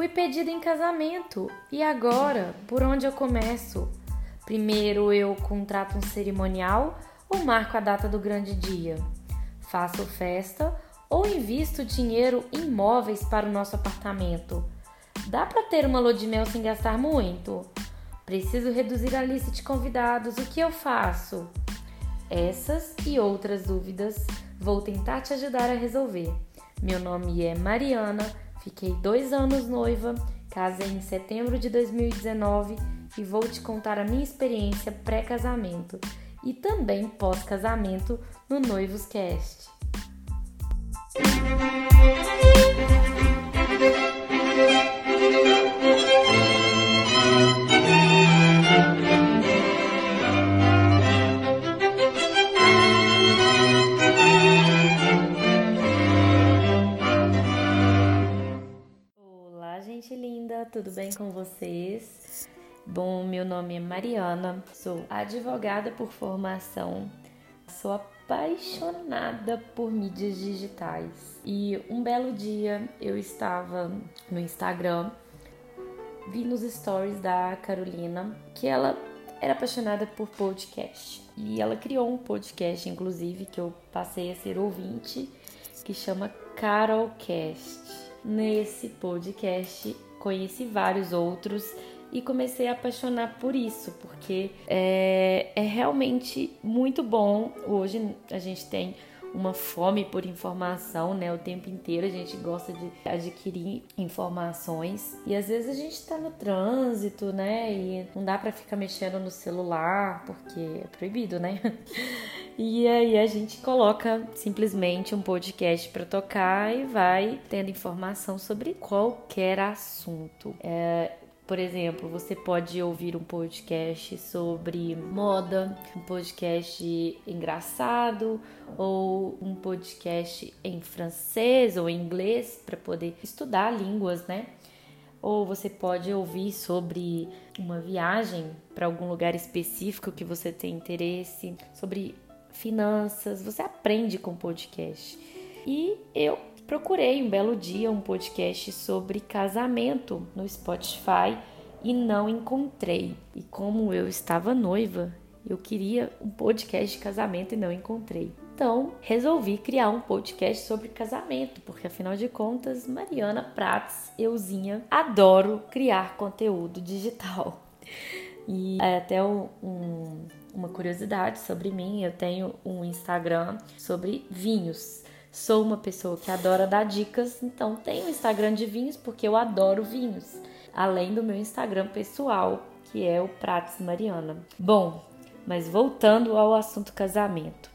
Fui pedida em casamento. E agora? Por onde eu começo? Primeiro eu contrato um cerimonial ou marco a data do grande dia? Faço festa ou invisto dinheiro em móveis para o nosso apartamento? Dá para ter uma lua de mel sem gastar muito? Preciso reduzir a lista de convidados. O que eu faço? Essas e outras dúvidas vou tentar te ajudar a resolver. Meu nome é Mariana, fiquei dois anos noiva, casei em setembro de 2019 e vou te contar a minha experiência pré-casamento e também pós-casamento no Noivos Cast. Bem com vocês? Bom, meu nome é Mariana, sou advogada por formação, sou apaixonada por mídias digitais. E um belo dia eu estava no Instagram, vi nos stories da Carolina que ela era apaixonada por podcast. E ela criou um podcast, inclusive, que eu passei a ser ouvinte, que chama Carolcast. Nesse podcast conheci vários outros e comecei a apaixonar por isso, porque é, é realmente muito bom. Hoje a gente tem uma fome por informação, né? O tempo inteiro a gente gosta de adquirir informações e às vezes a gente tá no trânsito, né? E não dá para ficar mexendo no celular porque é proibido, né? E aí a gente coloca simplesmente um podcast para tocar e vai tendo informação sobre qualquer assunto. É, por exemplo, você pode ouvir um podcast sobre moda, um podcast engraçado ou um podcast em francês ou em inglês para poder estudar línguas, né? Ou você pode ouvir sobre uma viagem para algum lugar específico que você tem interesse, sobre finanças, você aprende com podcast. E eu procurei um belo dia um podcast sobre casamento no Spotify e não encontrei. E como eu estava noiva, eu queria um podcast de casamento e não encontrei. Então, resolvi criar um podcast sobre casamento, porque afinal de contas, Mariana Prats, euzinha, adoro criar conteúdo digital. E é até um, uma curiosidade sobre mim, eu tenho um Instagram sobre vinhos. Sou uma pessoa que adora dar dicas, então tenho um Instagram de vinhos porque eu adoro vinhos, além do meu Instagram pessoal, que é o Prates Mariana. Bom, mas voltando ao assunto casamento.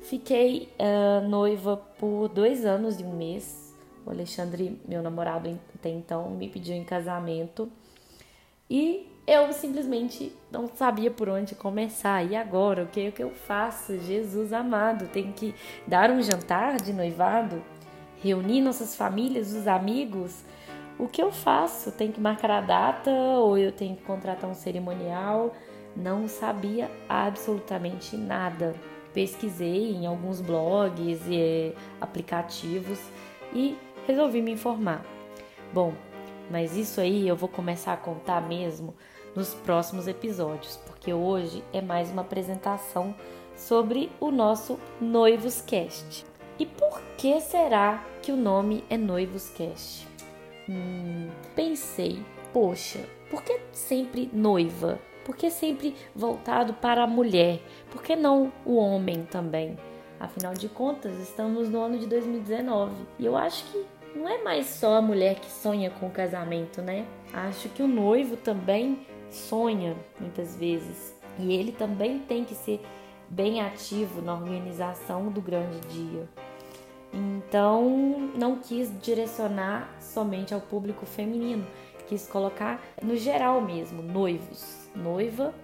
Fiquei uh, noiva por dois anos e um mês. O Alexandre, meu namorado até então, me pediu em casamento. E eu simplesmente não sabia por onde começar. E agora, o que, o que eu faço? Jesus amado, tenho que dar um jantar de noivado? Reunir nossas famílias, os amigos? O que eu faço? Tenho que marcar a data ou eu tenho que contratar um cerimonial? Não sabia absolutamente nada. Pesquisei em alguns blogs e aplicativos e resolvi me informar. Bom, mas isso aí eu vou começar a contar mesmo nos próximos episódios, porque hoje é mais uma apresentação sobre o nosso Noivos Cast. E por que será que o nome é Noivos Cast? Hum, pensei, poxa, por que sempre noiva? Por que sempre voltado para a mulher? Por que não o homem também? Afinal de contas, estamos no ano de 2019 e eu acho que não é mais só a mulher que sonha com o casamento, né? Acho que o noivo também sonha muitas vezes e ele também tem que ser bem ativo na organização do grande dia. Então, não quis direcionar somente ao público feminino, quis colocar no geral mesmo, noivos, noiva,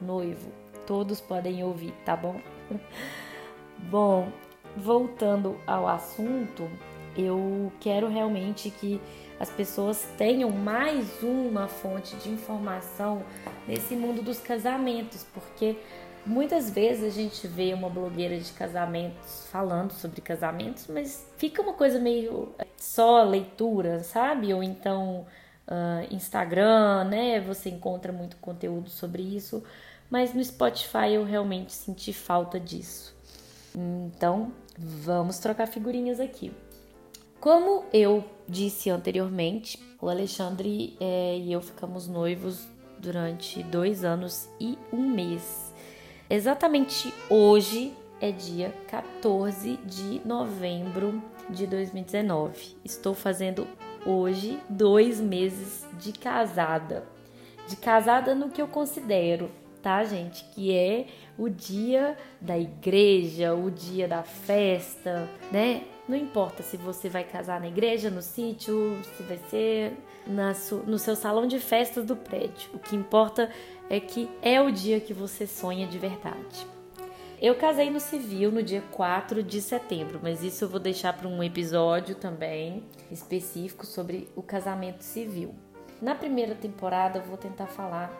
noivo. Todos podem ouvir, tá bom? bom, voltando ao assunto, eu quero realmente que as pessoas tenham mais uma fonte de informação nesse mundo dos casamentos, porque muitas vezes a gente vê uma blogueira de casamentos falando sobre casamentos, mas fica uma coisa meio é, só leitura, sabe? Ou então uh, Instagram, né? Você encontra muito conteúdo sobre isso, mas no Spotify eu realmente senti falta disso. Então, vamos trocar figurinhas aqui. Como eu disse anteriormente, o Alexandre é, e eu ficamos noivos durante dois anos e um mês. Exatamente hoje é dia 14 de novembro de 2019. Estou fazendo hoje dois meses de casada. De casada no que eu considero, tá, gente? Que é o dia da igreja, o dia da festa, né? Não importa se você vai casar na igreja, no sítio, se vai ser na no seu salão de festas do prédio. O que importa é que é o dia que você sonha de verdade. Eu casei no civil no dia 4 de setembro, mas isso eu vou deixar para um episódio também específico sobre o casamento civil. Na primeira temporada eu vou tentar falar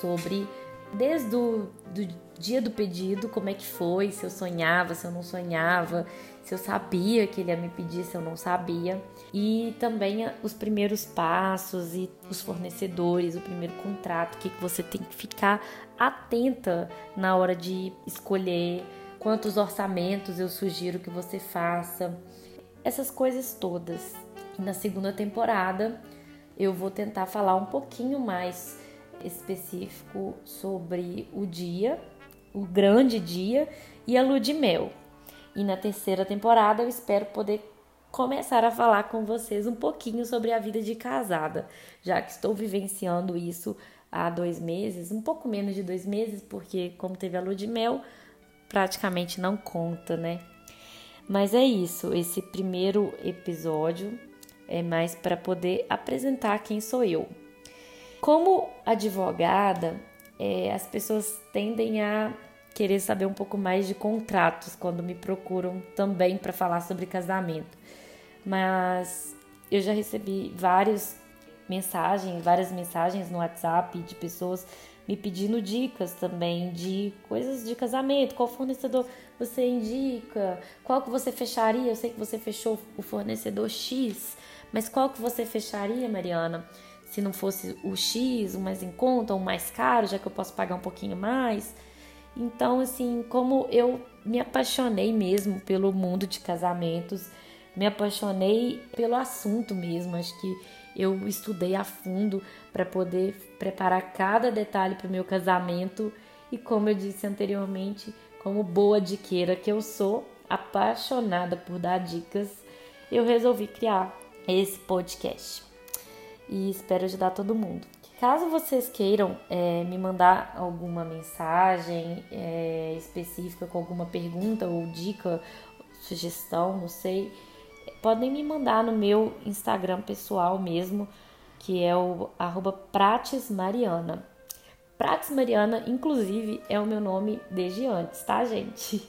sobre desde o do dia do pedido, como é que foi, se eu sonhava, se eu não sonhava, se eu sabia que ele ia me pedir, se eu não sabia, e também os primeiros passos e os fornecedores, o primeiro contrato, o que, que você tem que ficar atenta na hora de escolher, quantos orçamentos eu sugiro que você faça, essas coisas todas. na segunda temporada eu vou tentar falar um pouquinho mais específico sobre o dia, o grande dia e a lua de mel. E na terceira temporada eu espero poder começar a falar com vocês um pouquinho sobre a vida de casada, já que estou vivenciando isso há dois meses, um pouco menos de dois meses, porque como teve a lua de mel, praticamente não conta, né? Mas é isso, esse primeiro episódio é mais para poder apresentar quem sou eu. Como advogada, é, as pessoas tendem a querer saber um pouco mais de contratos quando me procuram também para falar sobre casamento. Mas eu já recebi várias mensagens, várias mensagens no WhatsApp de pessoas me pedindo dicas também de coisas de casamento, qual fornecedor você indica, qual que você fecharia? Eu sei que você fechou o fornecedor X, mas qual que você fecharia, Mariana? Se não fosse o X, o mais em conta, ou mais caro, já que eu posso pagar um pouquinho mais. Então, assim, como eu me apaixonei mesmo pelo mundo de casamentos, me apaixonei pelo assunto mesmo, acho que eu estudei a fundo para poder preparar cada detalhe para o meu casamento e como eu disse anteriormente, como boa diqueira que eu sou, apaixonada por dar dicas, eu resolvi criar esse podcast e espero ajudar todo mundo. Caso vocês queiram é, me mandar alguma mensagem é, específica com alguma pergunta ou dica, sugestão, não sei, podem me mandar no meu Instagram pessoal mesmo, que é o arroba pratesmariana. Prates Mariana, inclusive, é o meu nome desde antes, tá, gente?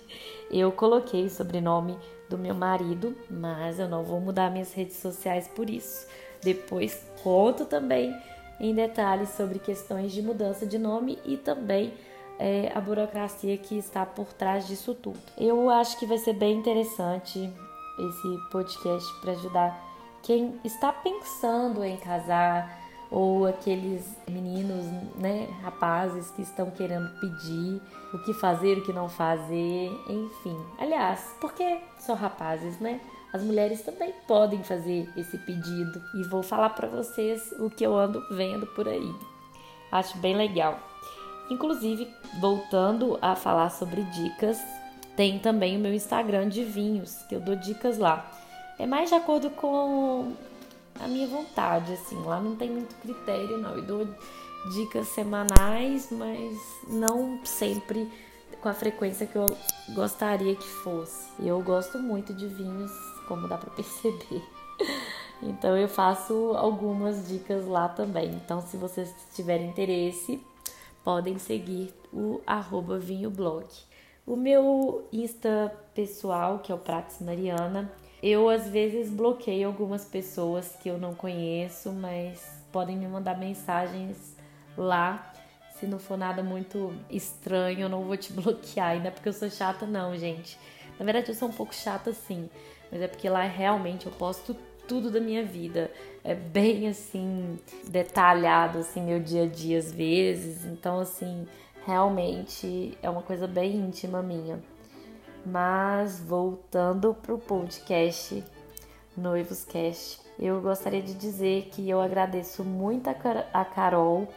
Eu coloquei o sobrenome do meu marido, mas eu não vou mudar minhas redes sociais por isso. Depois conto também em detalhes sobre questões de mudança de nome e também é, a burocracia que está por trás disso tudo. Eu acho que vai ser bem interessante esse podcast para ajudar quem está pensando em casar ou aqueles meninos, né, rapazes que estão querendo pedir o que fazer, o que não fazer, enfim. Aliás, por que só rapazes, né? As mulheres também podem fazer esse pedido e vou falar para vocês o que eu ando vendo por aí. Acho bem legal. Inclusive, voltando a falar sobre dicas, tem também o meu Instagram de vinhos, que eu dou dicas lá. É mais de acordo com a minha vontade, assim. Lá não tem muito critério, não. Eu dou dicas semanais, mas não sempre com a frequência que eu gostaria que fosse. Eu gosto muito de vinhos como dá para perceber. Então eu faço algumas dicas lá também. Então se vocês tiverem interesse, podem seguir o arroba vinhoblog. O meu Insta pessoal, que é o Prates Mariana, eu às vezes bloqueio algumas pessoas que eu não conheço, mas podem me mandar mensagens lá. Se não for nada muito estranho, eu não vou te bloquear, ainda porque eu sou chata, não, gente. Na verdade, eu sou um pouco chata sim mas é porque lá realmente eu posto tudo da minha vida. É bem assim detalhado assim meu dia a dia às vezes. Então assim, realmente é uma coisa bem íntima minha. Mas voltando pro podcast Noivos Cast, eu gostaria de dizer que eu agradeço muito a Carol,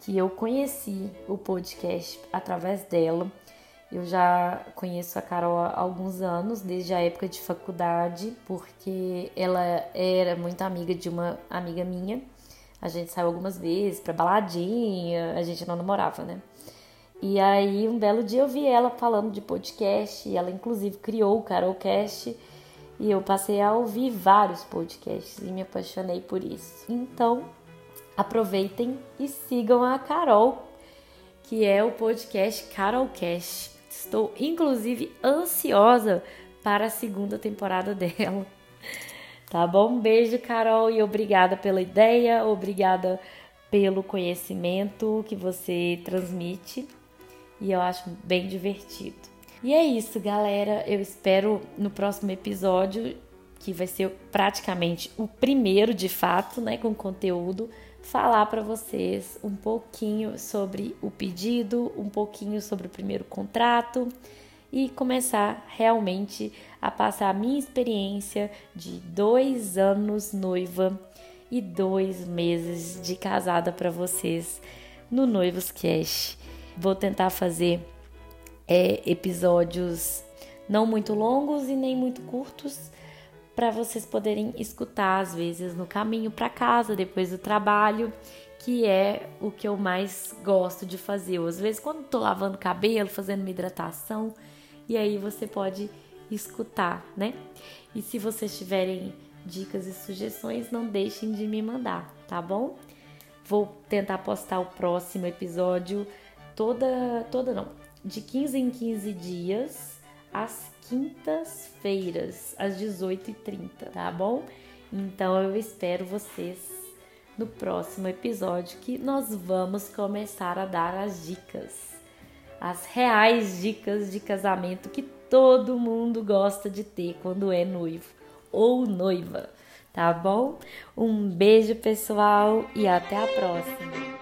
que eu conheci o podcast através dela. Eu já conheço a Carol há alguns anos, desde a época de faculdade, porque ela era muito amiga de uma amiga minha. A gente saiu algumas vezes pra baladinha, a gente não namorava, né? E aí, um belo dia eu vi ela falando de podcast, e ela inclusive criou o Carolcast, e eu passei a ouvir vários podcasts e me apaixonei por isso. Então, aproveitem e sigam a Carol, que é o podcast Carolcast. Estou inclusive ansiosa para a segunda temporada dela. Tá bom? Beijo, Carol, e obrigada pela ideia, obrigada pelo conhecimento que você transmite. E eu acho bem divertido. E é isso, galera. Eu espero no próximo episódio, que vai ser praticamente o primeiro de fato, né, com conteúdo, falar para vocês um pouquinho sobre o pedido, um pouquinho sobre o primeiro contrato e começar realmente a passar a minha experiência de dois anos noiva e dois meses de casada para vocês no Noivos Cash. Vou tentar fazer é, episódios não muito longos e nem muito curtos para vocês poderem escutar às vezes no caminho para casa, depois do trabalho, que é o que eu mais gosto de fazer. Às vezes quando tô lavando cabelo, fazendo uma hidratação, e aí você pode escutar, né? E se vocês tiverem dicas e sugestões, não deixem de me mandar, tá bom? Vou tentar postar o próximo episódio toda toda não, de 15 em 15 dias às quintas-feiras, às 18h30, tá bom? Então eu espero vocês no próximo episódio que nós vamos começar a dar as dicas, as reais dicas de casamento que todo mundo gosta de ter quando é noivo ou noiva, tá bom? Um beijo, pessoal, e até a próxima!